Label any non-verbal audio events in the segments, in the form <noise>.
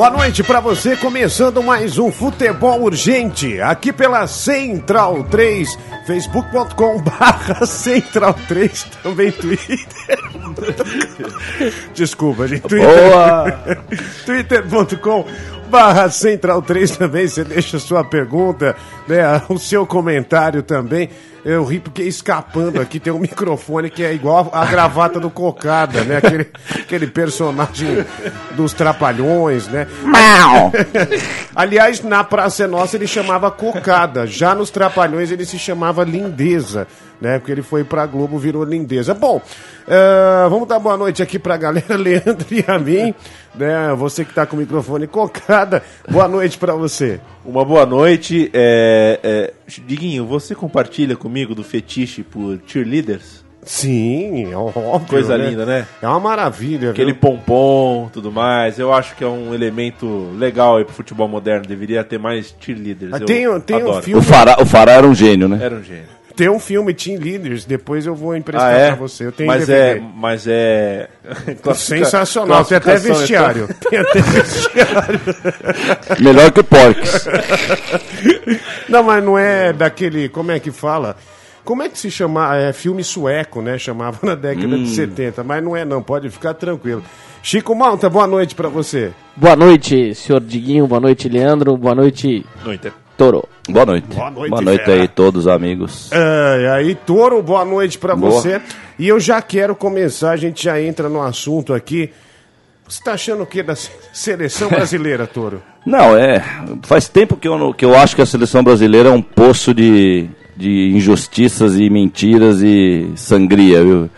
Boa noite para você, começando mais um Futebol Urgente, aqui pela Central 3, facebook.com <laughs> barra Central 3, também Twitter. <laughs> Desculpa, gente. Twitter. <laughs> Twitter.com barra Central 3 também, você deixa sua pergunta, né, o seu comentário também. Eu ri porque escapando aqui tem um microfone que é igual a gravata do Cocada, né? Aquele, aquele personagem dos Trapalhões, né? Aliás, na Praça é Nossa ele chamava Cocada, já nos Trapalhões ele se chamava Lindeza, né? Porque ele foi pra Globo, virou Lindeza. Bom, uh, vamos dar boa noite aqui pra galera, <laughs> Leandro e a mim, né? Você que tá com o microfone Cocada, boa noite pra você. Uma boa noite. É, é, Diguinho, você compartilha comigo do fetiche por cheerleaders? Sim, é óbvio. Coisa né? linda, né? É uma maravilha. Aquele viu? pompom, tudo mais. Eu acho que é um elemento legal aí pro futebol moderno. Deveria ter mais cheerleaders. Ah, Eu tem- tem um filme- O Fará, o Fará era um gênio, né? Era um gênio. Tem um filme Team Leaders, depois eu vou emprestar Ah, é? pra você. Eu tenho mas DVD. é, mas é <laughs> Sensacional, tem até é vestiário. <laughs> Tem até vestiário. Melhor que o Porks. <laughs> Não, mas não é daquele. Como é que fala? Como é que se chama? É filme sueco, né? Chamava na década Hum. de 70, mas não é não, pode ficar tranquilo. Chico Malta, boa noite pra você. Boa noite, senhor Diguinho. Boa noite, Leandro. Boa noite, Noite. Toro. Boa noite. Boa noite, aí, fera. todos amigos. É, aí, Toro, boa noite pra Boa. você. E eu já quero começar, a gente já entra no assunto aqui. Você tá achando o que da se- seleção <laughs> brasileira, Toro? Não, é. Faz tempo que eu, não- que eu acho que a seleção brasileira é um poço de, de injustiças e mentiras e sangria, viu?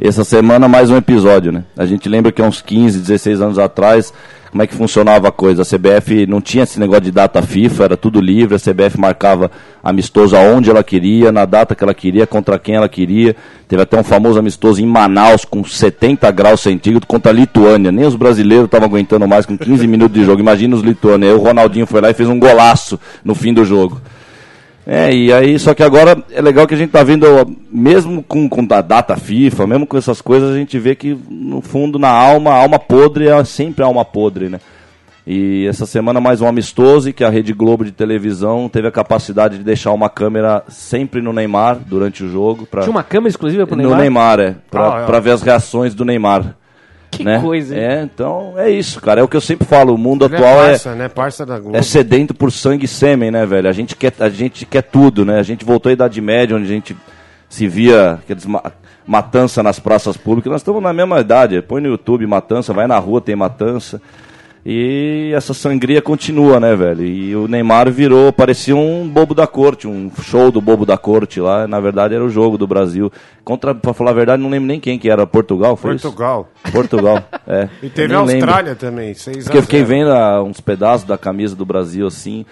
Essa semana mais um episódio, né? A gente lembra que há uns 15, 16 anos atrás, como é que funcionava a coisa? A CBF não tinha esse negócio de data FIFA, era tudo livre, a CBF marcava amistoso aonde ela queria, na data que ela queria, contra quem ela queria. Teve até um famoso amistoso em Manaus com 70 graus centígrados contra a Lituânia. Nem os brasileiros estavam aguentando mais com 15 <laughs> minutos de jogo. Imagina os lituanos. Aí o Ronaldinho foi lá e fez um golaço no fim do jogo. É, e aí, só que agora é legal que a gente tá vendo, mesmo com, com a data FIFA, mesmo com essas coisas, a gente vê que no fundo, na alma, a alma podre é sempre a alma podre, né? E essa semana mais um amistoso e que a Rede Globo de televisão teve a capacidade de deixar uma câmera sempre no Neymar durante o jogo. Pra, Tinha uma câmera exclusiva pro no Neymar? Neymar, é. Pra, Ah, é. pra ver as reações do Neymar. Que né? coisa, hein? É, então é isso, cara. É o que eu sempre falo. O mundo Ele atual é é, parça, né? Parça da Globo. é sedento por sangue e sêmen, né, velho? A gente quer, a gente quer tudo, né? A gente voltou à Idade Média, onde a gente se via aqueles ma matança nas praças públicas. Nós estamos na mesma idade. Põe no YouTube matança, vai na rua, tem matança. E essa sangria continua, né, velho? E o Neymar virou, parecia um bobo da corte, um show do bobo da corte lá. Na verdade era o jogo do Brasil. Contra, pra falar a verdade, não lembro nem quem que era. Portugal, foi isso? Portugal. Portugal, <laughs> é. E teve a nem lembro. Austrália também, 6 Porque eu fiquei vendo ah, uns pedaços da camisa do Brasil assim.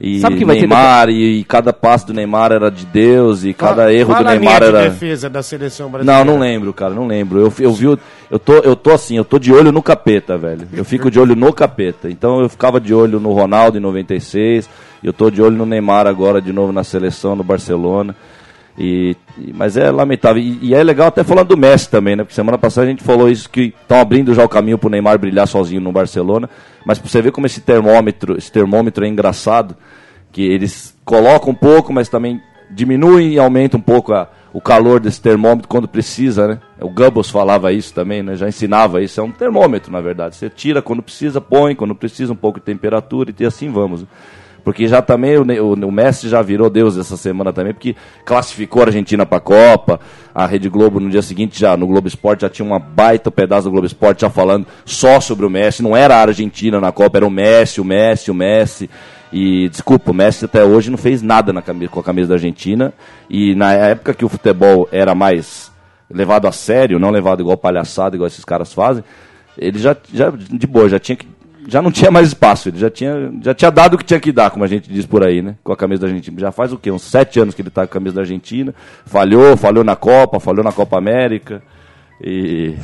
E Sabe que vai ter Neymar, e, e cada passe do Neymar era de Deus, e cada erro do Fala a Neymar linha de era. defesa da seleção brasileira. Não, não lembro, cara, não lembro. Eu, eu vi, eu tô, eu tô assim, eu tô de olho no capeta, velho. Eu fico de olho no capeta. Então eu ficava de olho no Ronaldo em 96, eu tô de olho no Neymar agora de novo na seleção, no Barcelona. E, mas é lamentável. E, e é legal até falando do Messi também, né? Porque semana passada a gente falou isso que estão abrindo já o caminho pro Neymar brilhar sozinho no Barcelona. Mas pra você ver como esse termômetro, esse termômetro é engraçado, que eles colocam um pouco, mas também diminuem e aumentam um pouco a- o calor desse termômetro quando precisa, né? O Goebbels falava isso também, né? Já ensinava isso. É um termômetro, na verdade. Você tira quando precisa, põe quando precisa um pouco de temperatura e assim vamos. Porque já também o, o, o Messi já virou Deus essa semana também, porque classificou a Argentina para a Copa. A Rede Globo no dia seguinte, já no Globo Esporte, já tinha uma baita pedaço do Globo Esporte já falando só sobre o Messi. Não era a Argentina na Copa, era o Messi, o Messi, o Messi. E desculpa, o Messi até hoje não fez nada na camisa, com a camisa da Argentina. E na época que o futebol era mais levado a sério, não levado igual palhaçada, igual esses caras fazem, ele já, já de boa, já tinha que já não tinha mais espaço, ele já tinha, já tinha dado o que tinha que dar, como a gente diz por aí, né? Com a camisa da Argentina. Já faz o quê? Uns sete anos que ele tá com a camisa da Argentina. Falhou, falhou na Copa, falhou na Copa América. E.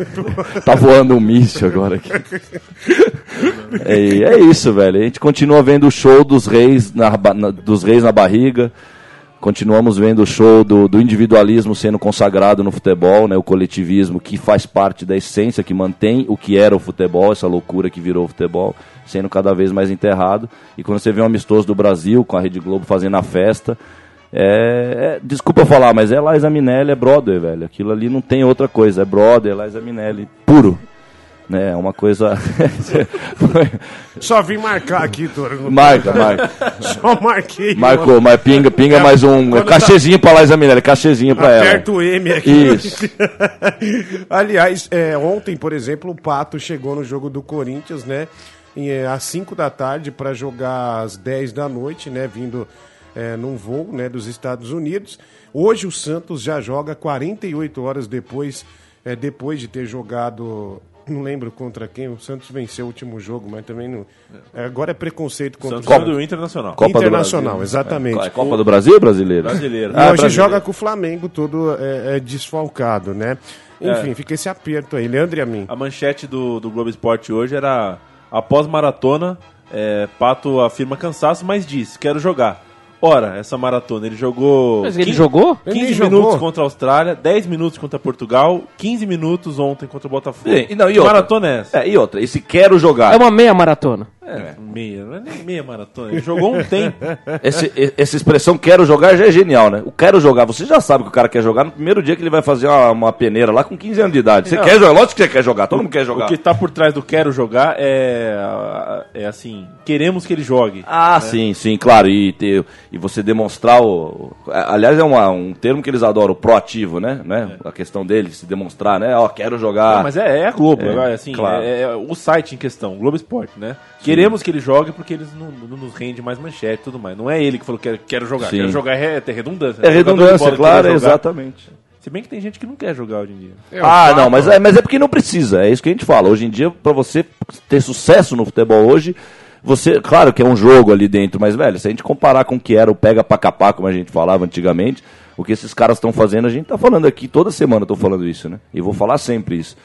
<laughs> tá voando um míssil agora aqui. É, é isso, velho. A gente continua vendo o show dos reis na, na- dos reis na barriga. Continuamos vendo o show do, do individualismo sendo consagrado no futebol, né? o coletivismo que faz parte da essência, que mantém o que era o futebol, essa loucura que virou o futebol, sendo cada vez mais enterrado. E quando você vê um amistoso do Brasil com a Rede Globo fazendo a festa, é, é, desculpa falar, mas é Liza Minelli, é brother, velho. Aquilo ali não tem outra coisa, é brother, é Liza Minelli, puro. Né, é uma coisa. <laughs> Só vim marcar aqui, Toro. marca, marca. <laughs> Só marquei. Marcou, mas pinga, pinga mais um. Quando Cachezinho pra Liza Minelli, cachezinho pra ela. Aperta o M aqui. Isso. <laughs> Aliás, é, ontem, por exemplo, o Pato chegou no jogo do Corinthians, né? é, às 5 da tarde para jogar às 10 da noite, né? Vindo é, num voo né, dos Estados Unidos. Hoje o Santos já joga 48 horas depois, é, depois de ter jogado. Não lembro contra quem. O Santos venceu o último jogo, mas também não. é, agora é preconceito contra Santos o ganhou do Internacional. Copa do Internacional, Brasil. exatamente. É Copa do Brasil ou brasileiro? Brasileiro. E Ah, hoje brasileiro. joga com o Flamengo todo é, é, desfalcado, né? Enfim, fica esse aperto aí. Leandro e a mim. A manchete do, do Globo Esporte hoje era: após maratona, é, Pato afirma cansaço, mas diz: quero jogar. Ora, essa maratona, ele jogou. Mas ele 15 jogou? 15 Ele minutos jogou. contra a Austrália, 10 minutos contra Portugal, 15 minutos ontem contra o Botafogo. E, não, e que outra? maratona é essa? É, e outra, esse quero jogar. É uma meia maratona. É, meia, não é nem meia maratona. Ele jogou um <laughs> tempo. Esse- essa expressão quero jogar já é genial, né? O quero jogar, você já sabe que o cara quer jogar no primeiro dia que ele vai fazer uma, uma peneira lá com 15 anos de idade. Você Não. quer jogar? Lógico que você quer jogar, todo mundo quer jogar. O que tá por trás do quero jogar é, é assim, queremos que ele jogue. Ah, sim, sim, claro. E, ter, e você demonstrar o. o- Aliás, é uma- um termo que eles adoram, o proativo, né? né? A questão dele, se demonstrar, né? Ó, quero jogar. Não, mas é, é a Globo, É, é, assim, claro. é, é o site em questão, o Globo Esporte, né? Queremos que ele jogue porque eles não, não nos rende mais manchete e tudo mais. Não é ele que falou que quero, quero jogar. Sim. Quero jogar é, é redundância. É né? De redundância, claro, exatamente. Se bem que tem gente que não quer jogar hoje em dia. É, o ah, não, mas é, mas é porque não precisa. É isso que a gente fala. Hoje em dia, pra você ter sucesso no futebol hoje, você, claro que é um jogo ali dentro, mas velho, se a gente comparar com o que era o pega pra capar, como a gente falava antigamente, o que esses caras estão fazendo, a gente tá falando aqui toda semana, eu tô falando isso, né? E vou falar sempre isso.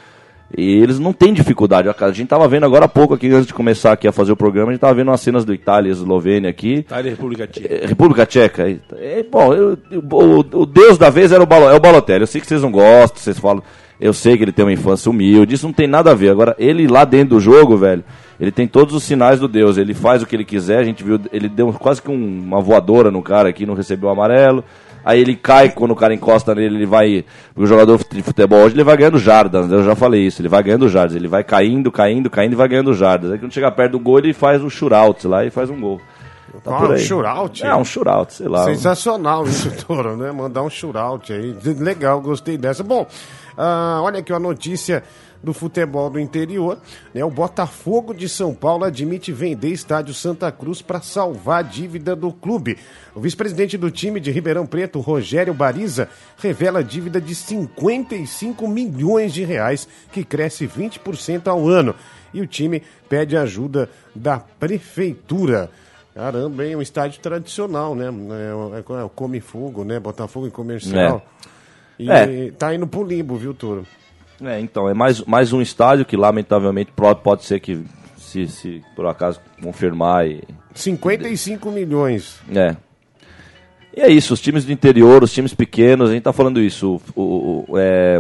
E eles não têm dificuldade. A gente tava vendo agora há pouco aqui, antes de começar aqui a fazer o programa, a gente tava vendo umas cenas do Itália e Eslovênia aqui. Itália e República Tcheca. É, República Tcheca. É, é, bom, eu- eu- o, o deus da vez era o, Balo, é o Balotelli. Eu sei que vocês não gostam, vocês falam. Eu sei que ele tem uma infância humilde, isso não tem nada a ver. Agora, ele lá dentro do jogo, velho, ele tem todos os sinais do Deus. Ele faz o que ele quiser. A gente viu, ele deu quase que um- uma voadora no cara aqui, não recebeu o amarelo. Aí ele cai, quando o cara encosta nele, ele vai. O jogador de futebol hoje ele vai ganhando jardas, eu já falei isso, ele vai ganhando jardas, ele vai caindo, caindo, caindo e vai ganhando jardas. Aí quando chega perto do gol, ele faz o shootout lá e faz um gol. Tá Ah, um shootout? É, um shootout, sei lá. Sensacional isso, <laughs> Toro, né? Mandar um shootout aí. Legal, gostei dessa. Bom, ah, olha aqui uma notícia do futebol do interior. Né? O Botafogo de São Paulo admite vender estádio Santa Cruz para salvar a dívida do clube. O vice-presidente do time de Ribeirão Preto, Rogério Bariza, revela a dívida de 55 milhões de reais, que cresce 20% ao ano. E o time pede ajuda da prefeitura. Caramba, hein? Um estádio tradicional, né? É, o- é, o Come Fogo, né? Botafogo e Comercial. E É. tá indo pro limbo, viu, Toro? É, então, é mais, mais um estádio que lamentavelmente pode ser que, se, se por acaso confirmar e 55 milhões. É. E é isso, os times do interior, os times pequenos, a gente tá falando isso. O, o- o- é,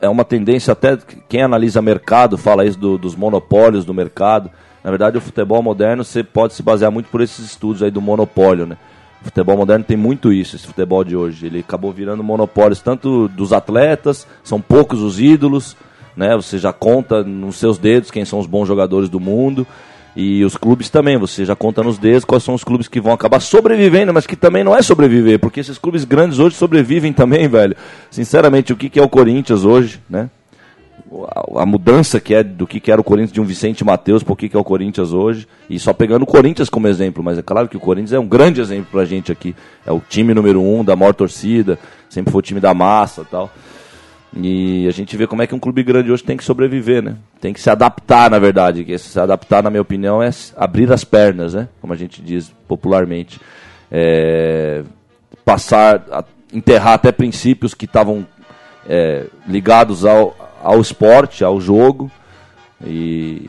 é uma tendência, até quem analisa mercado fala isso do- dos monopólios do mercado. Na verdade, o futebol moderno você pode se basear muito por esses estudos aí do monopólio, né? O futebol moderno tem muito isso, esse futebol de hoje. Ele acabou virando monopólios tanto dos atletas, são poucos os ídolos, né? Você já conta nos seus dedos quem são os bons jogadores do mundo. E os clubes também, você já conta nos dedos quais são os clubes que vão acabar sobrevivendo, mas que também não é sobreviver, porque esses clubes grandes hoje sobrevivem também, velho. Sinceramente, o que, que é o Corinthians hoje, né? A, a mudança que é do que, era o Corinthians de um Vicente Matheus para o que, é o Corinthians hoje. E só pegando o Corinthians como exemplo, mas é claro que o Corinthians é um grande exemplo pra gente aqui. É o time número um da maior torcida, sempre foi o time da massa tal. E a gente vê como é que um clube grande hoje tem que sobreviver, né? Tem que se adaptar, na verdade. Que se adaptar, na minha opinião, é abrir as pernas, né? Como a gente diz popularmente. É, Passar, a, enterrar até princípios que estavam é, ligados ao, ao esporte, ao jogo. E,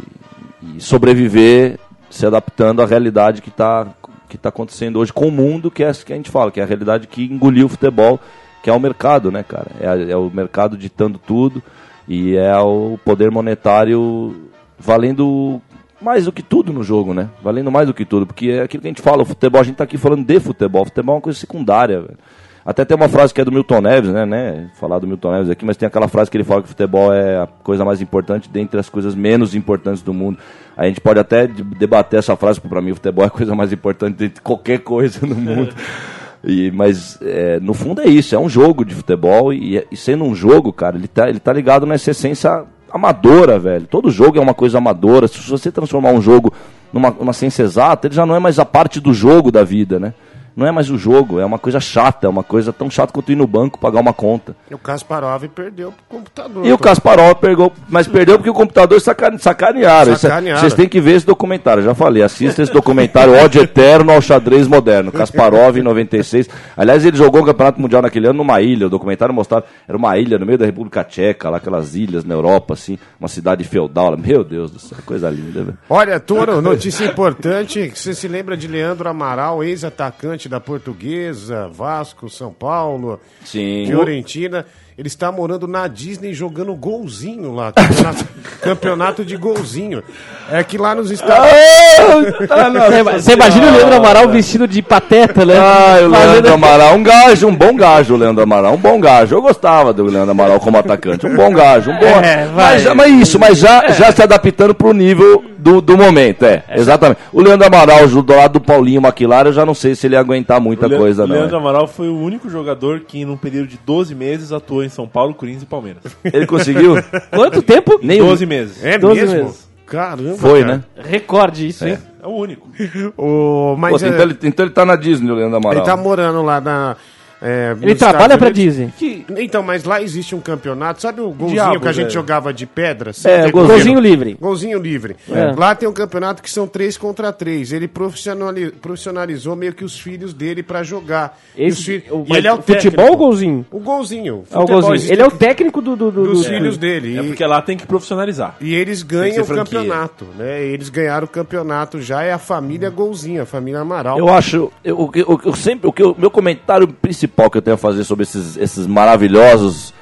e sobreviver se adaptando à realidade que está que está acontecendo hoje com o mundo, que é essa que a gente fala, que é a realidade que engoliu o futebol, que é o mercado, né, cara? É, é o mercado ditando tudo e é o poder monetário valendo mais do que tudo no jogo, né? Valendo mais do que tudo, porque é aquilo que a gente fala, o futebol, a gente tá aqui falando de futebol, futebol é uma coisa secundária, velho. Até tem uma frase que é do Milton Neves, né, né? Falar do Milton Neves aqui, mas tem aquela frase que ele fala que o futebol é a coisa mais importante dentre as coisas menos importantes do mundo. A gente pode até de- debater essa frase, porque pra mim o futebol é a coisa mais importante dentre qualquer coisa no mundo. <laughs> E, mas é, no fundo é isso, é um jogo de futebol e, e sendo um jogo, cara, ele tá, ele tá ligado nessa essência amadora, velho. Todo jogo é uma coisa amadora. Se você transformar um jogo numa, numa ciência exata, ele já não é mais a parte do jogo da vida, né? Não é mais o jogo, é uma coisa chata, é uma coisa tão chata quanto ir no banco pagar uma conta. E o Kasparov perdeu pro computador. E o Kasparov pegou, mas perdeu porque o computador saca- sacanearam. É- Sacanearam. Vocês têm que ver esse documentário, já falei. Assista esse documentário Ódio Eterno ao Xadrez Moderno. Kasparov em 96. Aliás, ele jogou o Campeonato Mundial naquele ano numa ilha. O documentário mostrava. Era uma ilha no meio da República Tcheca, lá aquelas ilhas na Europa, assim. Uma cidade feudal. Meu Deus do céu, coisa linda, velho. Olha, Toro, notícia importante. Você se lembra de Leandro Amaral, ex-atacante da Portuguesa, Vasco, São Paulo, Sim. Fiorentina. Ele está morando na Disney jogando golzinho lá. Campeonato, <laughs> campeonato de golzinho. É que lá nos Estados Você você imagina o Leandro Amaral vestido de pateta, né? Ah, o Leandro Amaral, um gajo, um bom gajo, o Leandro Amaral, um bom gajo. Eu gostava do Leandro Amaral como atacante, um bom gajo, um bom. É, vai. mas, já- mas isso, mas já, já se adaptando pro nível do, do momento, é, exatamente. O Leandro Amaral, do lado do Paulinho Maquilar, eu já não sei se ele ia aguentar muita O coisa, o não. Leandro é. Amaral foi o único jogador que, num período de 12 meses, atuou em São Paulo, Corinthians e Palmeiras. <laughs> Ele conseguiu? Quanto tempo? Nem o- 12 meses. É 12 mesmo? meses. Caramba. Foi, cara. né? Recorde isso, hein? É o único. <laughs> O, mas Pô, é, então, ele, então ele tá na Disney, o Leandro Amaral. ele tá morando lá na. É, Ele trabalha Unidos. Disney. Que- então, mas lá existe um campeonato. Sabe o golzinho Diabo, que a gente velho. jogava de pedra? É, golzinho. Golzinho livre. Golzinho livre. É. Lá tem um campeonato que são três contra três. Ele profissionali- profissionalizou meio que os filhos dele pra jogar. Os Esse, fi- o, e ele é o futebol ou golzinho? O golzinho. É o golzinho. Ele é o técnico do, do, do- dos do- filhos dele. É porque lá tem que profissionalizar. e eles ganham o campeonato. Né? Eles ganharam o campeonato já. É a família Golzinho, a família Amaral. Eu acho, eu, que eu sempre, o que o meu comentário principal que eu tenho a fazer sobre esses, esses maravilhosos,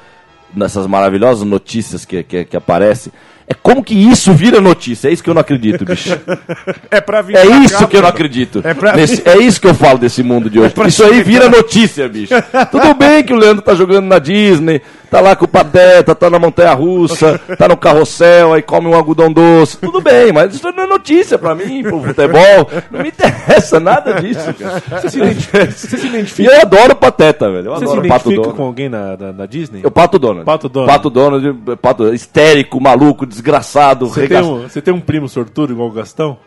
nessas maravilhosas notícias que, que, que aparecem, é como que isso vira notícia. É isso que eu não acredito, bicho. <laughs> É pra vir É pra isso cá, que eu não acredito. É pra- Nesse- é isso que eu falo desse mundo de hoje. pra isso aí vira notícia, bicho. Tudo bem que o Leandro tá jogando na Disney, tá lá com o Pateta, tá na Montanha Russa, tá no carrossel, aí come um algodão doce. Tudo bem, mas isso não é notícia pra mim, pro futebol. Não me interessa nada disso, cara. Você se identifica, você se E identifica, eu adoro o Pateta, velho. Eu você se adoro Pato identifica Donald. com alguém na, na, na Disney? O Pato Donald. Pato Donald. Pato Donald, Pato, histérico, maluco, desgraçado. Você tem, um, você tem um primo sortudo igual o Gastão?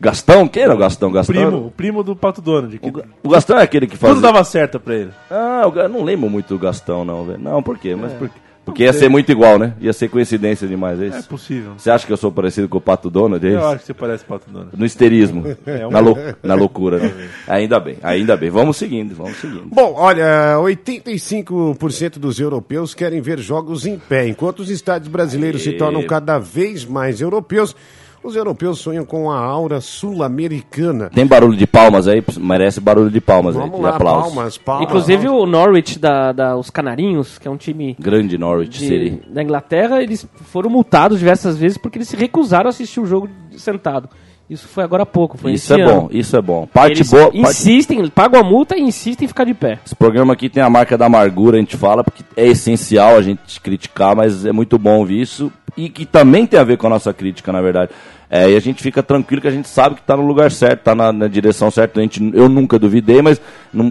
Gastão? Quem era o Gastão? Gastão? Primo, o primo do Pato Donald. Que O Gastão é aquele que faz. tudo dava certo pra ele. Ah, eu não lembro muito do Gastão, não, velho. Não, por quê? Mas por quê? Porque ia ser muito igual, né? Ia ser coincidência demais, é É isso? possível. Você acha que eu sou parecido com o Pato Donald? É Eu acho que você parece Pato Donald. No histerismo. É, um na, lou- <laughs> na loucura, né? Ainda bem, ainda bem. Vamos seguindo, vamos seguindo. Bom, olha, 85% dos europeus querem ver jogos em pé. Enquanto os estádios brasileiros se tornam cada vez mais europeus, os europeus sonham com a aura sul-americana. Tem barulho de palmas aí? Merece barulho de palmas Vamos aí. lá, de aplausos. palmas, palmas. Inclusive o Norwich, da, da, os Canarinhos, que é um time Grande Norwich de- City. da Inglaterra, eles foram multados diversas vezes porque eles se recusaram a assistir o jogo sentado. Isso foi agora há pouco, foi Isso é ano. bom, isso é bom. Parte Eles boa. parte- insistem, pagam a multa e insistem em ficar de pé. Esse programa aqui tem a marca da amargura, a gente fala, porque é essencial a gente criticar, mas é muito bom ouvir isso. E que também tem a ver com a nossa crítica, na verdade. É, e a gente fica tranquilo que a gente sabe que está no lugar certo, está na, na direção certa. A gente, eu nunca duvidei, mas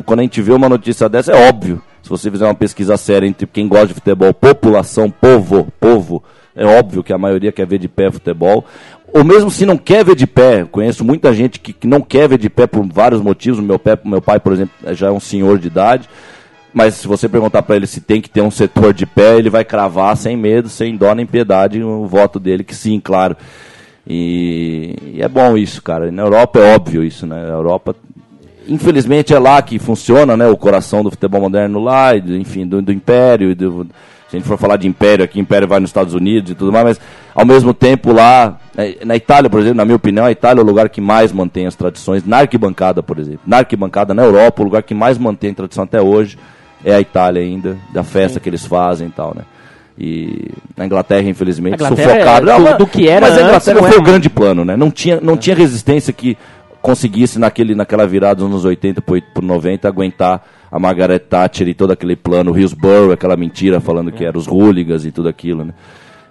quando a gente vê uma notícia dessa, é óbvio. Se você fizer uma pesquisa séria entre quem gosta de futebol, população, povo, povo, é óbvio que a maioria quer ver de pé futebol. Ou mesmo se não quer ver de pé, conheço muita gente que, que não quer ver de pé por vários motivos. Meu, pé, meu pai, por exemplo, já é um senhor de idade. Mas se você perguntar para ele se tem que ter um setor de pé, ele vai cravar sem medo, sem dó nem piedade o voto dele, que sim, claro. E, e é bom isso, cara. Na Europa é óbvio isso, né? A Europa, infelizmente, é lá que funciona, né? O coração do futebol moderno lá, e enfim, do, do império. do- se a gente for falar de império aqui, império vai nos Estados Unidos e tudo mais, mas ao mesmo tempo lá, eh, na Itália, por exemplo, na minha opinião, a Itália é o lugar que mais mantém as tradições, na arquibancada, por exemplo. Na arquibancada, na Europa, o lugar que mais mantém a tradição até hoje é a Itália ainda, da festa que eles fazem e tal, né? E na Inglaterra, infelizmente, Inglaterra sufocado. é do- mas- do que era Mas a Inglaterra não é foi o mais. grande plano, né? Não tinha, não tinha resistência que conseguisse naquele, naquela virada dos anos 80 por, por 90 aguentar a Margaret Thatcher e todo aquele plano, Hillsborough, aquela mentira falando que eram os hooligans e tudo aquilo, né?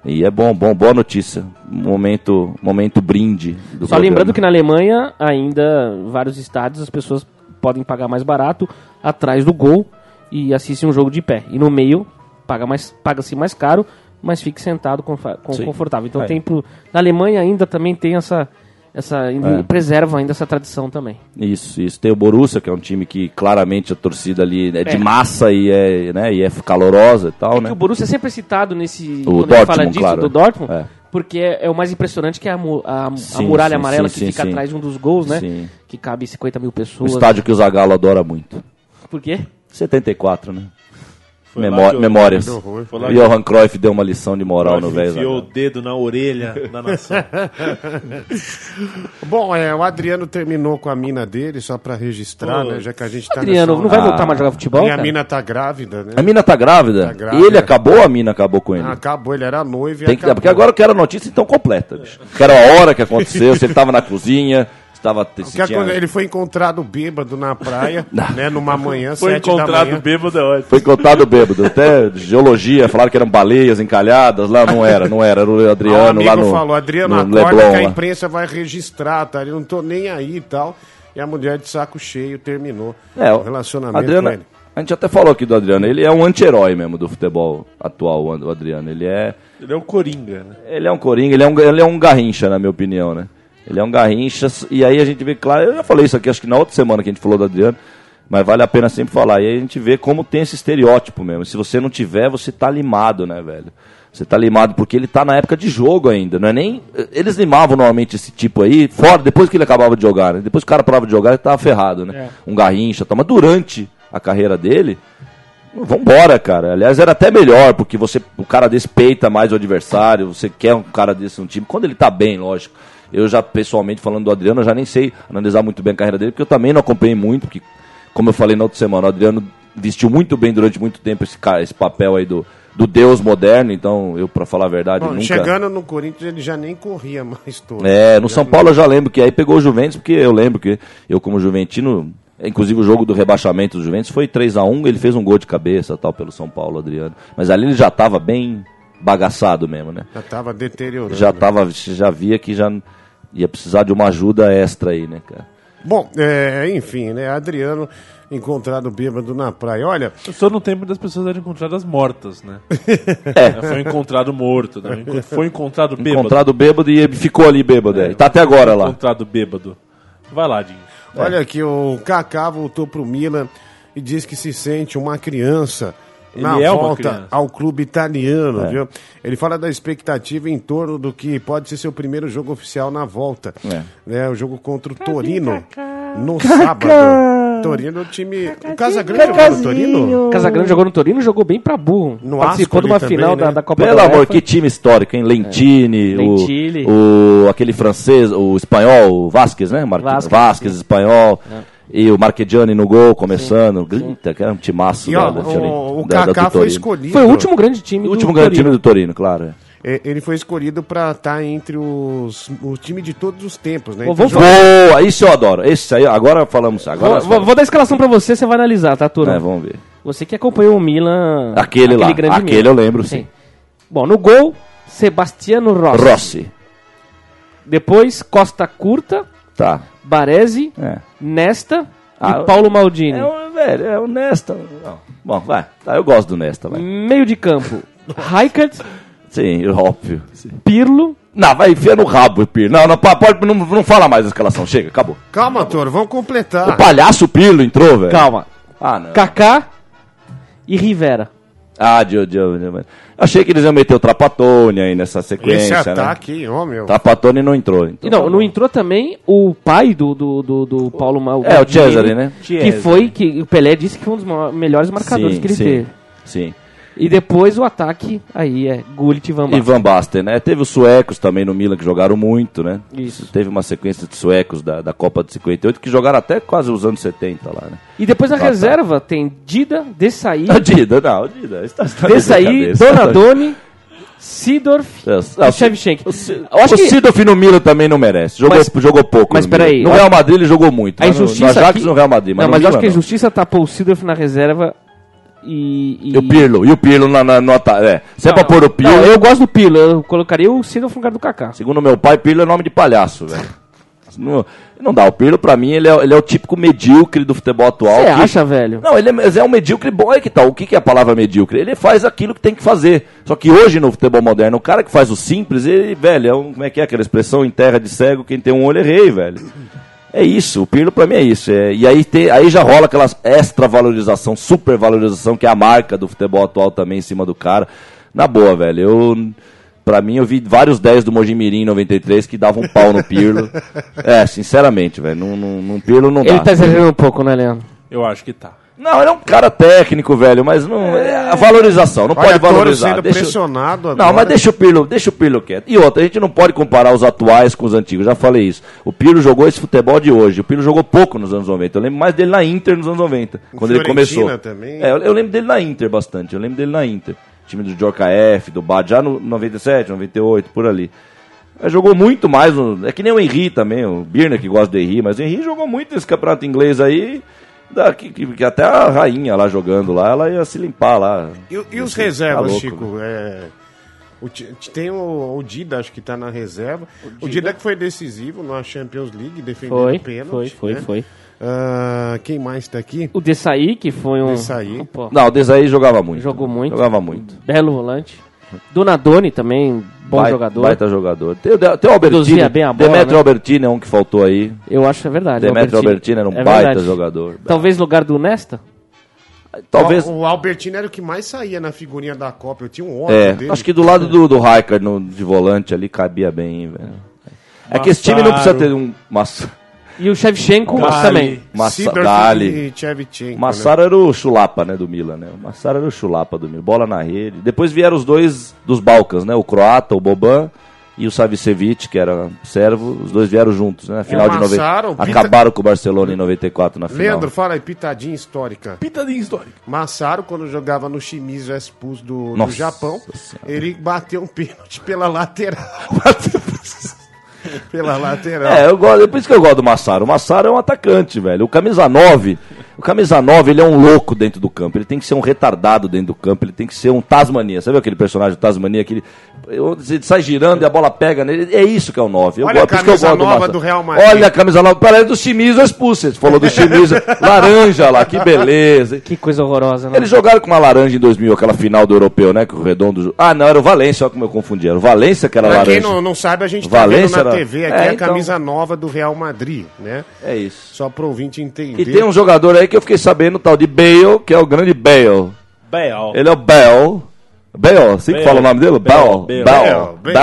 E é bom, bom, boa notícia. Momento, momento brinde do Só programa. lembrando que na Alemanha, ainda, vários estádios, as pessoas podem pagar mais barato atrás do gol e assistem um jogo de pé. E no meio, paga mais, paga-se mais caro, mas fique sentado com- Sim. confortável. Então É. tem pro, na Alemanha ainda também tem essa. essa É. preserva ainda essa tradição também. Isso, isso. Tem o Borussia, que é um time que claramente a torcida ali é de É. massa e é, né, e é calorosa e tal, É né? que o Borussia é sempre citado nesse. O quando a Dortmund, fala disso, claro. do Dortmund, É. porque é, é o mais impressionante que é a, a, a Sim, muralha sim, amarela sim, que fica atrás de um dos gols, né? Que cabe 50 mil Um pessoas. estádio que o Zagallo adora muito. Por quê? 74, né? Memó- memórias. O Johan Cruyff deu uma lição de moral no velho. enfiou o dedo na orelha da nação. <laughs> Bom, é, o Adriano terminou com a mina dele, só pra registrar, Pô. né? Já que a gente tá Adriano, nessa- não vai Ah. voltar mais a jogar futebol? E a cara? mina tá grávida, né? A mina tá grávida? Tá grávida. Ele acabou ou a mina acabou com ele? Acabou, ele era noivo e Tem que, acabou. porque agora eu quero a notícia então completa, bicho. Quero a hora que aconteceu, se ele tava na cozinha, se tava... Se Porque tinha- quando ele foi encontrado bêbado na praia, <laughs> né? Numa manhã, Foi sete da encontrado manhã. bêbado é ótimo. Foi contado bêbado. Até geologia, falaram que eram baleias encalhadas. Lá não era, não era. Era o Ah, o Adriano amigo lá no. falou, Adriano, no acorda Leblon, que a lá. imprensa vai registrar, tá? Eu não tô nem aí e tal. E a mulher de saco cheio terminou É, o relacionamento Adriano, com ele. a gente até falou aqui do Adriano. Ele é um anti-herói mesmo do futebol atual, o Adriano. Ele é, Ele é o Coringa, né? ele é um coringa, ele é um, ele é um garrincha, na minha opinião, né? Ele é um garrincha. E aí a gente vê, claro, eu já falei isso aqui, acho que na outra semana que a gente falou do Adriano. Mas vale a pena sempre falar. E aí a gente vê como tem esse estereótipo mesmo. Se você não tiver, você tá limado, né, velho? Você tá limado porque ele tá na época de jogo ainda. Não é nem. Eles limavam normalmente esse tipo aí, fora, depois que ele acabava de jogar, né? Depois que o cara parava de jogar, ele tava ferrado, né? Um garrincha, tá? Mas durante a carreira dele, Vambora, cara. Aliás, era até melhor, porque você, o cara desse peita mais o adversário, você quer um cara desse no time. Quando ele tá bem, lógico. Eu já, pessoalmente, falando do Adriano, eu já nem sei analisar muito bem a carreira dele, porque eu também não acompanhei muito, porque, como eu falei na outra semana, o Adriano vestiu muito bem durante muito tempo esse, cara, esse papel aí do, do Deus moderno, então eu, pra falar a verdade, Bom, nunca... chegando no Corinthians, ele já nem corria mais todo. É, no São Paulo eu já lembro que aí pegou o Juventus, porque eu lembro que eu como juventino, inclusive o jogo do rebaixamento do Juventus foi 3 a 1 ele fez um gol de cabeça tal pelo São Paulo, Adriano. Mas ali ele já estava bem bagaçado mesmo, né? Já tava deteriorando. Já tava, já via que já ia precisar de uma ajuda extra aí, né, cara? Bom, é, enfim, né? Adriano encontrado bêbado na praia. Olha, Eu sou no tempo das pessoas eram encontradas mortas, né? <laughs> É. Foi encontrado morto, né? Foi encontrado bêbado. Encontrado bêbado e ficou ali bêbado, é. E tá até agora lá. Encontrado bêbado. Vai lá, Dinho. olha aqui, o Kaká voltou pro Milan e diz que se sente uma criança na Ele é uma volta ao clube italiano, É. viu? Ele fala da expectativa em torno do que pode ser seu primeiro jogo oficial na volta. É. Né, o jogo contra o Torino no sábado. Torino, o time. O Casagrande jogou no Torino? Casagrande jogou no Torino e jogou bem pra burro. No Participou Ascoli de uma também, final né? da, da Copa Pelo da amor, que time histórico, hein? Lentini, É. Lentini. O, o aquele francês, o espanhol, o Vasquez, né? Mar... Vasquez, Vasquez, espanhol. E o Marchegiani no gol, começando. Grita, que era um timaço E ó, da, da, o, o da- Kaká do foi Torino. escolhido. Foi o último grande time O do último grande Torino. time do Torino, claro. é. É, Ele foi escolhido pra estar entre os o time de todos os tempos, né? Os falar- Boa, isso eu adoro. Esse aí, agora falamos. Agora Vou, vou- vou dar a escalação pra você, você vai analisar, tá, turma? É, vamos ver. Você que acompanhou o Milan. Aquele lá, grande aquele Milan. eu lembro, sim. Bom, no gol, Sebastiano Rossi. Rossi. Depois, Costa Curta, Tá. Baresi, É. Nesta Ah, e Paulo Maldini. É, o- velho, é o Nesta. Não. Bom, vai. Tá, eu gosto do Nesta, vai. Meio de campo, <laughs> Rijkaard, Sim, óbvio. Sim. Pirlo, Não, vai enfia no rabo, Pirlo. Não, não, pode, não, não fala mais da escalação. Chega, acabou. Calma, Toro, vamos completar. O palhaço Pirlo entrou, velho. calma, Ah, não. Kaká e Rivera. Ah, Dio, Dio, Dio. Achei que eles iam meter o Trapatone aí nessa Esse sequência, né? ataque, hein, ó, meu. Trapatone não entrou. Então E não, tá não entrou também o pai do, do, do, do Paulo Maldini. É, o Cesare, né? Que foi, que o Pelé disse que foi um dos melhores marcadores Sim, que ele sim, teve. Sim. E depois o ataque, aí é Gullit e Van E Basten. Van Basten, né? Teve os suecos também no Milan que jogaram muito, né? Isso. Teve uma sequência de suecos da, da Copa de 58 que jogaram até quase os anos 70 lá, né? E depois na Ah, tá. reserva tem Dida, Dessaí, A Dida, não, Dida. Isso tá, isso tá de Dessaí. Donadoni, Sidorf Ah, e Shevchenko. O, acho o que Sidoff no Milan também não merece. Jogou, Mas- jogou pouco. mas no peraí. No ó, Real Madrid ele jogou muito. a mas no- injustiça no Ajax aqui... no Real Madrid. Mas não, no mas eu Milan, acho que a injustiça tá pôr o Sidorf na reserva e... E o Pirlo, e o Pirlo na, na, no ataque. É. Se é pra pôr o Pirlo. Não, eu gosto do Pirlo, eu colocaria o Sidorf no lugar do Kaká. Segundo meu pai, Pirlo é nome de palhaço, velho. Não, não dá. O Pirlo, pra mim, ele é, ele é o típico medíocre do futebol atual. Você que- acha, velho? Não, ele é, é um medíocre bom. É que tal? O que, que é a palavra medíocre? Ele faz aquilo que tem que fazer. Só que hoje, no futebol moderno, o cara que faz o simples, ele, velho, é um, como é que é aquela expressão? Em terra de cego, quem tem um olho é rei, velho. É isso, o Pirlo pra mim é isso. É, e aí, tem, aí já rola aquela extra valorização, super valorização, que é a marca do futebol atual também em cima do cara. Na boa, velho. Eu, pra mim, eu vi vários 10 do Mojimirim em 93 que davam um pau no Pirlo. <laughs> é, sinceramente, velho. Num, num, num Pirlo não Ele dá. tá exagerando um pouco, né, Leandro? Eu acho que tá. Não, ele é um cara técnico, velho, mas não. é a valorização, não Olha, pode valorizar. sendo Deixa- pressionado agora. Não, mas deixa o Pirlo, deixa o Pirlo quieto. E outra, a gente não pode comparar os atuais com os antigos, já falei isso. O Pirlo jogou esse futebol de hoje. O Pirlo jogou pouco nos anos 90. Eu lembro mais dele na Inter nos anos 90, quando ele Fiorentina começou. também. É, eu, lembro dele na Inter bastante. Eu lembro dele na Inter. Time do Jorka F, do Bad, já no 97, 98, por ali. Mas jogou muito mais. no- é que nem o Henry também, o Birner que gosta do Henry, mas o Henry jogou muito nesse campeonato inglês aí. Da, que, que- que até a rainha lá jogando lá, ela ia se limpar lá. E, e os Tá reservas, louco, Chico? É, o tem o, o Dida, acho que tá na reserva. O Dida, que foi decisivo na Champions League, defendendo Foi, o pênalti. foi, foi, né? foi. Ah, quem mais tá aqui? O Dessaí, que foi um... Dessaí. Não, o Desaí jogava muito. Jogou muito. Jogava muito. belo volante. Donadoni também, bom Baita- jogador. Baita jogador. Tem, tem o Albertini. Bem a bola, Demetrio né? Albertini é um que faltou aí. Eu acho que é verdade. Demetrio Albertini era um É baita verdade. jogador. Talvez no lugar do Nesta? Talvez. O, o Albertino era o que mais saía na figurinha da Copa. Eu tinha um ódio É, dele. acho que do lado do, do no, de volante ali cabia bem, velho. É que esse time não precisa ter um. Mas, E o Shevchenko Gali. também. Massa, Dali. e né? Massaro era o chulapa, né, do Milan, né? O Massaro era o chulapa do Milan. Bola na rede. Depois vieram os dois dos Balcãs, né? O croata, o Boban e o Savicevic, que era servo. Os dois vieram juntos, né? Na final de Massaro, 90. Pita- Acabaram com o Barcelona em 94 na final. Leandro, fala aí, pitadinha histórica. Pitadinha histórica. Massaro, quando jogava no Shimizu Expus do, do Japão, Senhora. ele bateu um pênalti pela lateral. <laughs> <laughs> pela lateral. É, eu gosto, é por isso que eu gosto do Massaro. O Massaro é um atacante, velho. O camisa 9, o camisa 9, ele é um louco dentro do campo. Ele tem que ser um retardado dentro do campo. Ele tem que ser um Tasmania. Sabe aquele personagem do Tasmania? Aquele, ele sai girando e a bola pega nele. É isso que é o 9. Eu Olha a por isso que eu camisa gosto nova Massaro. do Real Madrid. Olha a camisa nova. Parece do Chimizo expulso. Você falou do Chimizo. <laughs> laranja lá, que beleza. Que coisa horrorosa, né? Eles jogaram com uma laranja em 2000, aquela final do europeu, né? Que o redondo. Ah, não, era o Valência, olha como eu confundi. Era o Valência que era Pra laranja. quem não, não sabe, a gente tá Valência vendo na era- TV aqui É, a então. camisa nova do Real Madrid, né? É isso. Só pro ouvinte entender. E tem um jogador aí que eu fiquei sabendo, tal de Bale, que é o grande Bale. Bel. Ele é o Bale. Bale, assim que Bale. fala o nome dele? Bale. Bale. Bale. Bale.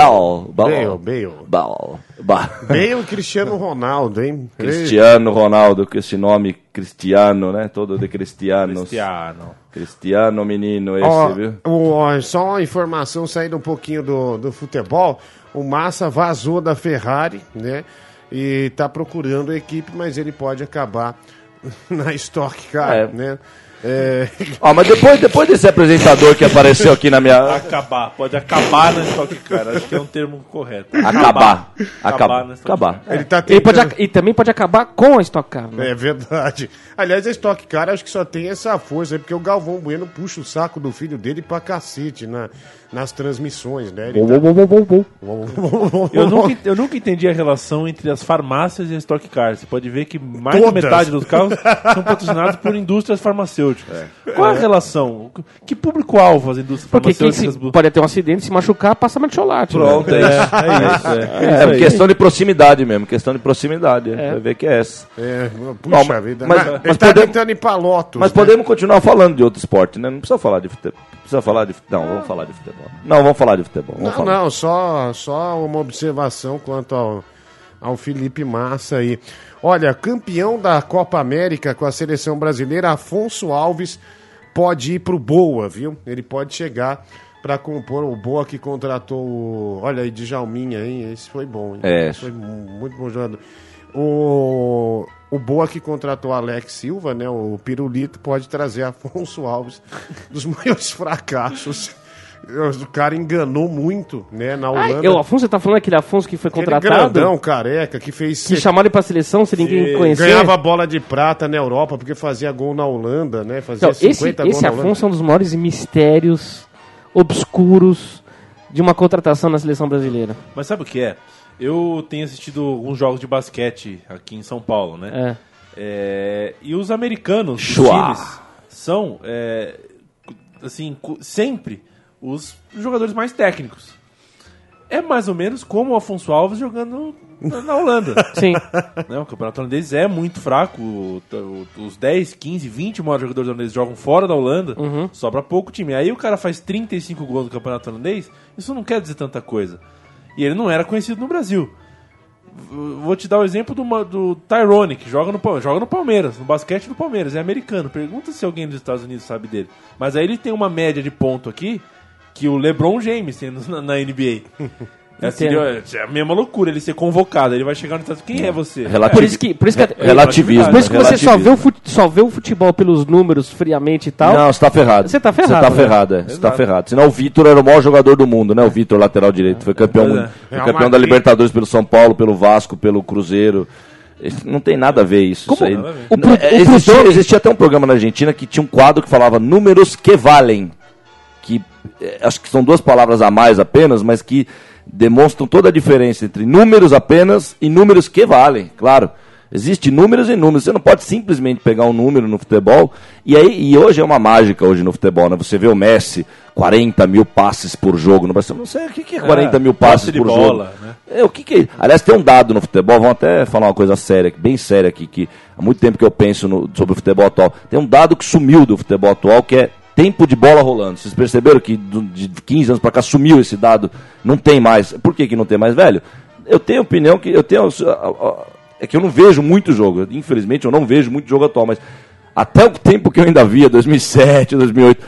Bale. Bale, Bale. Bale. Bale. Bale e Cristiano Ronaldo, hein? Cristiano Ronaldo, com esse nome cristiano, né? Todo de cristianos. Cristiano. Cristiano, menino, esse, Ó, viu? o- ó, só uma informação saindo um pouquinho do, do futebol. O Massa vazou da Ferrari, né? E tá procurando a equipe, mas ele pode acabar <laughs> na Stock Car, É. né? É, Ó, mas depois, depois desse apresentador que apareceu aqui na minha. Acabar. Pode acabar na Stock Car. Acho que é um termo correto. Acabar. Acabar Acabar. na Stock Acabar. ele tá Ele pode, tentando... ac- e também pode acabar com a Stock Car, né? É verdade. Aliás, a Stock Car acho que só tem essa força, aí, porque o Galvão Bueno puxa o saco do filho dele pra cacete na, nas transmissões, né? Ele tá- Eu nunca, eu nunca entendi a relação entre as farmácias e a Stock Car. Você pode ver que mais da Todas. metade dos carros são patrocinados por indústrias farmacêuticas. Qual é a relação? Que público-alvo as indústrias Porque quem farmacêuticas bu- pode ter um acidente, se machucar, passa mertiolate. né? Pronto, é É, isso. é isso. É, É, questão de proximidade mesmo, questão de proximidade. É. Vai ver que é essa. É, puxa Bom, vida. mas- Mas, mas tá podemos- tentando ir pra Lotus. Mas né? podemos continuar falando de outro esporte, né? Não precisa falar de futebol. Precisa falar de Não, vamos falar de futebol. Não, vamos falar de futebol. Não, falar. não, só, só uma observação quanto ao, ao Felipe Massa aí. Olha, campeão da Copa América com a seleção brasileira, Afonso Alves pode ir pro Boa, viu? Ele pode chegar para compor o Boa que contratou o. Olha aí, Djalminha, hein? Esse foi bom, hein? É. Esse foi mu- muito bom jogador. O, o Boa que contratou Alex Silva, né? O Pirulito, pode trazer Afonso Alves dos <laughs> maiores fracassos. O cara enganou muito, né? Na Ai, Holanda. eu, Afonso, você tá falando aquele Afonso que foi Aquele contratado? grandão, careca, que fez. Que chamaram ele pra seleção sem ninguém conhecer? Ganhava bola de prata na Europa porque fazia gol na Holanda, né? Fazia Então, esse 50 gols esse na Holanda. Afonso é um dos maiores mistérios obscuros de uma contratação na seleção brasileira. Mas sabe o que é? Eu tenho assistido alguns jogos de basquete aqui em São Paulo, né? É. É, e os americanos, os times, são, é, assim, sempre os jogadores mais técnicos. É mais ou menos como o Afonso Alves jogando na, Holanda. <laughs> Sim. né? O campeonato holandês é muito fraco. o- o- os 10, 15, 20 maiores jogadores holandeses jogam fora da Holanda, sobra pouco time. Aí o cara faz 35 gols no campeonato holandês, isso não quer dizer tanta coisa. E ele não era conhecido no Brasil. Vou te dar o exemplo do, do Tyrone, que joga no, joga no Palmeiras, no basquete do Palmeiras, é americano. Pergunta se alguém dos Estados Unidos sabe dele. Mas aí ele tem uma média de ponto aqui que o LeBron James tem na, na NBA. <laughs> É, assim, Entendo. é a mesma loucura ele ser convocado. Ele vai chegar no Estados Quem é você? Relativi- Por isso que, por isso que Relativismo. Por isso que você só relativismo. vê, o fute- só vê o futebol pelos números friamente e tal. Não, você tá ferrado. Você tá ferrado, Você tá né? ferrado, é. Você tá ferrado. Senão o Vitor era o maior jogador do mundo, né? O Vitor, lateral direito. Foi campeão, é. foi campeão da. Libertadores pelo São Paulo, pelo Vasco, pelo Cruzeiro. Não tem nada a ver isso. Como- isso aí. O É, o existia, existia até um programa na Argentina que tinha um quadro que falava números que valem. Que eh, acho que são duas palavras a mais apenas, mas que demonstram toda a diferença entre números apenas e números que valem. Claro. Existem números e números. Você não pode simplesmente pegar um número no futebol. E aí, e hoje é uma mágica hoje no futebol, né? Você vê o Messi, 40 mil passes por jogo no Brasil. Não sei o que, que é 40 mil passes passe de por bola, jogo. né? É, o que que... Aliás, tem um dado no futebol, vamos até falar uma coisa séria, bem séria aqui, que há muito tempo que eu penso no- sobre o futebol atual. Tem um dado que sumiu do futebol atual, que é tempo de bola rolando. Vocês perceberam que de 15 anos pra cá sumiu esse dado? Não tem mais. Por que, que não tem mais, velho? Eu tenho opinião que eu tenho. É que eu não vejo muito jogo. Infelizmente, eu não vejo muito jogo atual, mas até o tempo que eu ainda via, 2007, 2008,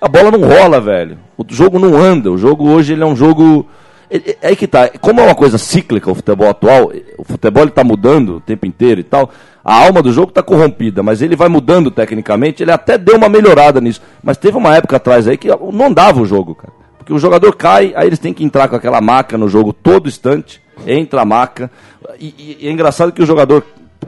a bola não rola, velho. O jogo não anda. O jogo hoje ele é um jogo. É é aí que tá. Como é uma coisa cíclica o futebol atual, o futebol ele tá mudando o tempo inteiro e tal. A alma do jogo tá corrompida, mas ele vai mudando tecnicamente. Ele até deu uma melhorada nisso. Mas teve uma época atrás aí que não dava o jogo, cara. Porque o jogador cai, aí eles têm que entrar com aquela maca no jogo todo instante. Entra a maca. E, e- é engraçado que o jogador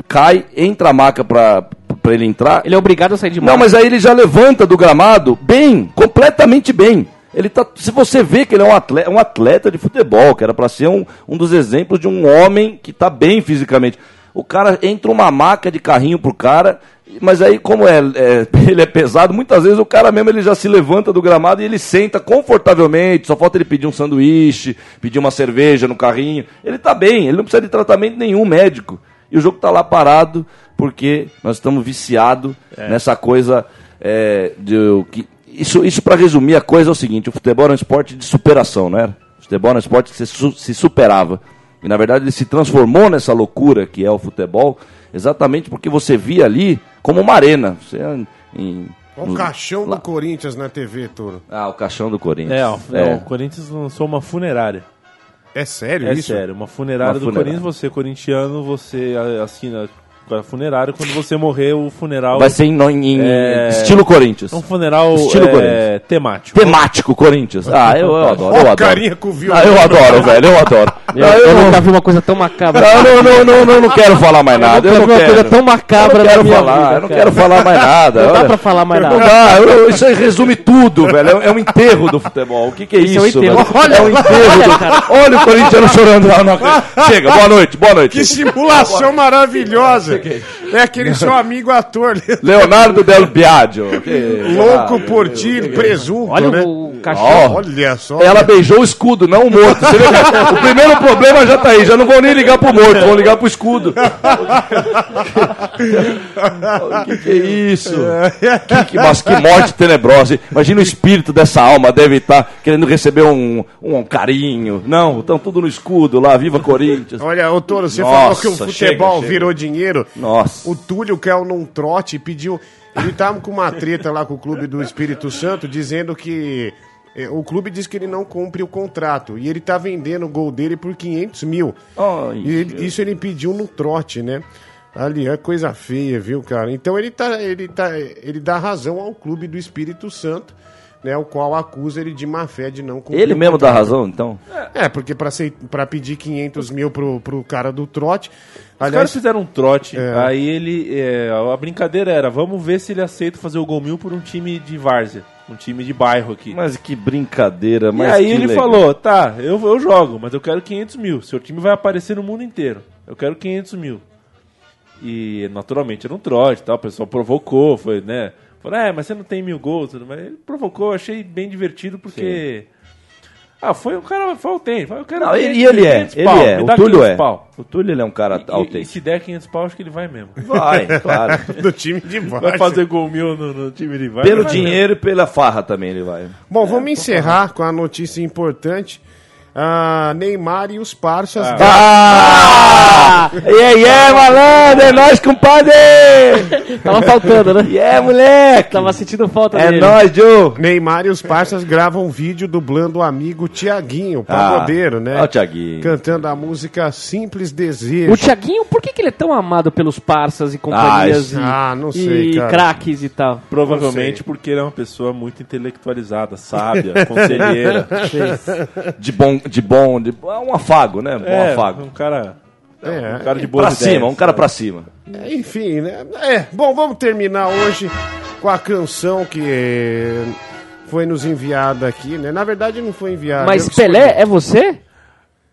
cai, entra a maca pra, pra ele entrar. Ele é obrigado a sair de Não, marca. mas aí ele já levanta do gramado bem, completamente bem. Ele tá, se você vê que ele é um atleta, um atleta de futebol, que era para ser um, um dos exemplos de um homem que tá bem fisicamente. O cara entra uma maca de carrinho pro cara, mas aí como é, é- <laughs> ele é pesado, muitas vezes o cara mesmo ele já se levanta do gramado e ele senta confortavelmente, só falta ele pedir um sanduíche, pedir uma cerveja no carrinho. Ele tá bem, ele não precisa de tratamento nenhum médico. E o jogo tá lá parado porque nós estamos viciados nessa coisa é, de o que isso, isso para resumir a coisa é o seguinte: o futebol era um esporte de superação, não era? O futebol era um esporte que se, se superava. E na verdade ele se transformou nessa loucura que é o futebol, exatamente porque você via ali como uma arena. Você, em, Olha no- o caixão lá- do Corinthians na TV, Toro. Ah, o caixão do Corinthians. É, ó, é, o Corinthians lançou uma funerária. É sério É isso? sério, uma funerária Uma do funerária. Corinthians, você corintiano, você a- assina funerária, quando você morrer, o funeral Vai ser em, em- em É. estilo Corinthians. é um funeral Estilo é, Corinthians. temático. Temático Corinthians. Ah, eu, eu adoro. Eu adoro. carinha com violão. Ah, eu adoro, velho, eu adoro. <laughs> Eu, Ah, eu nunca vi uma coisa tão macabra. Não, não, não, não, não, não quero falar mais nada. Eu nunca não vi uma coisa tão macabra eu não quero falar, vida, eu não quero falar mais nada. Não dá pra falar mais Não nada. dá, eu- isso aí resume tudo, velho. É, é um enterro do futebol. O que, que é Isso é um isso? enterro. Olha, é um enterro olha, do... cara. Olha o corintiano chorando lá na Chega, boa noite, boa noite. Que simulação maravilhosa. okay. É aquele seu amigo ator, Leonardo Del Biagio. <laughs> Que- louco por ti, presunto, Olha né? o caixão. Ó, Olha só. Ela beijou o escudo, não o morto. Você vê que o primeiro problema já tá aí. Já não vão nem ligar pro morto, vão ligar pro escudo. <laughs> O que, que é isso? Que, que- mas que morte tenebrosa. Imagina o espírito dessa alma deve estar querendo receber um, um carinho. Não, estão tudo no escudo lá. Viva Corinthians. Olha, ô Toro, você Nossa, falou que o futebol chega, chega. virou dinheiro. Nossa. O Túlio caiu num trote e pediu. Ele tava com uma treta lá com o clube do Espírito Santo, dizendo que eh, o clube diz que ele não cumpre o contrato e ele tá vendendo o gol dele por 500 mil. Ai, e ele- isso ele pediu no trote, né? Ali é coisa feia, viu, cara? Então ele tá, ele tá, ele dá razão ao clube do Espírito Santo, né? O qual acusa ele de má fé de não cumprir. Ele mesmo dá razão, então? É, porque pra pedir 500 mil pro, pro cara do trote. Os caras Aliás, fizeram um trote, É. aí ele. é, a brincadeira era, vamos ver se ele aceita fazer o gol mil por um time de várzea, um time de bairro aqui. Mas que brincadeira, e mas aí que ele legal. falou, tá, eu, eu jogo, mas eu quero 500 mil. Seu time vai aparecer no mundo inteiro. Eu quero 500 mil. E naturalmente era um trote, tal, o pessoal provocou, foi, né? Falou, é, mas você não tem mil gols, tudo mais. Ele provocou, eu achei bem divertido porque. Ah, foi um cara, foi autêntico. Eu quero Não, 500, e ele é, 500 ele pau, é. O Túlio 500 é. pau. O Túlio ele é um cara E- E, e autêntico. se der 500 pau, acho que ele vai mesmo. <laughs> Vai, claro. <laughs> do time de Vai várzea. fazer gol mil no, no time de vai. Pelo vai dinheiro e pela farra também ele vai. Bom, vamos encerrar com a notícia importante. Ah, Neymar e os parças. Ah. Ah! E aí, é, malandro, é nóis, compadre! <laughs> Tava faltando, né? E é, moleque! Tava sentindo falta É dele. nóis, Joe! Neymar e os parças gravam um vídeo dublando o amigo Tiaguinho, pagodeiro, né? Ó o Thiaguinho. Cantando a música Simples Desejo. O Thiaguinho, por que, que ele é tão amado pelos parças e companhias isso- e, Ah, não sei, e craques e tal? Provavelmente porque ele é uma pessoa muito intelectualizada, sábia, conselheira. <laughs> De bom, de bom, de é um afago, né? Bom é, afago. um cara, É, um cara de boas Pra ideias. cima, um cara pra cima. Enfim, né? É, bom, vamos terminar hoje com a canção que eh, foi nos enviada aqui, né? Na verdade não foi enviada. Mas Pelé é você?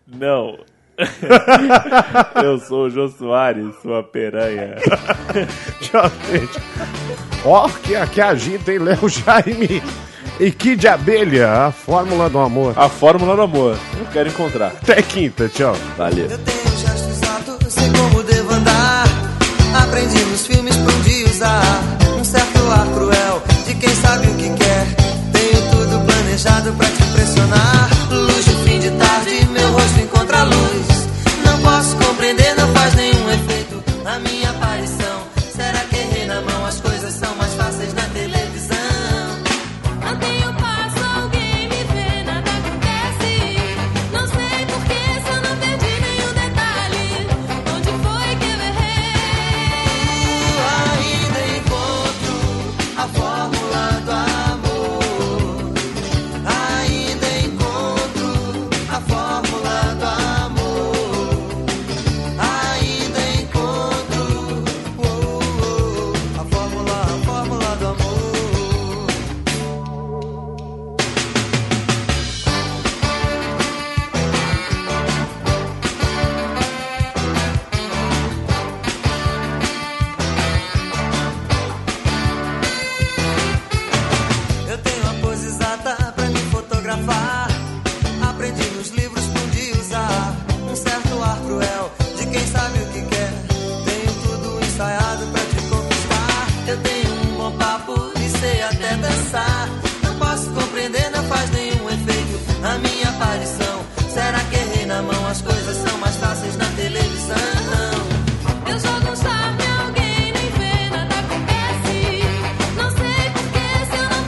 Não. <laughs> Eu sou o Jô Soares, sua piranha. <laughs> Tchau, gente. Ó, que, que agita, hein? Léo Jaime e Kid Abelha, a fórmula do amor. A fórmula do amor. Eu quero encontrar. Até quinta, tchau. Valeu. Eu tenho gestos exatos, sei como devo andar. Aprendi nos filmes pra um dia usar um certo ar cruel de quem sabe o que quer. Tenho tudo planejado pra te impressionar. Luz de fim de tarde, meu rosto encontra a luz. Não posso compreender, não faz nenhum efeito a minha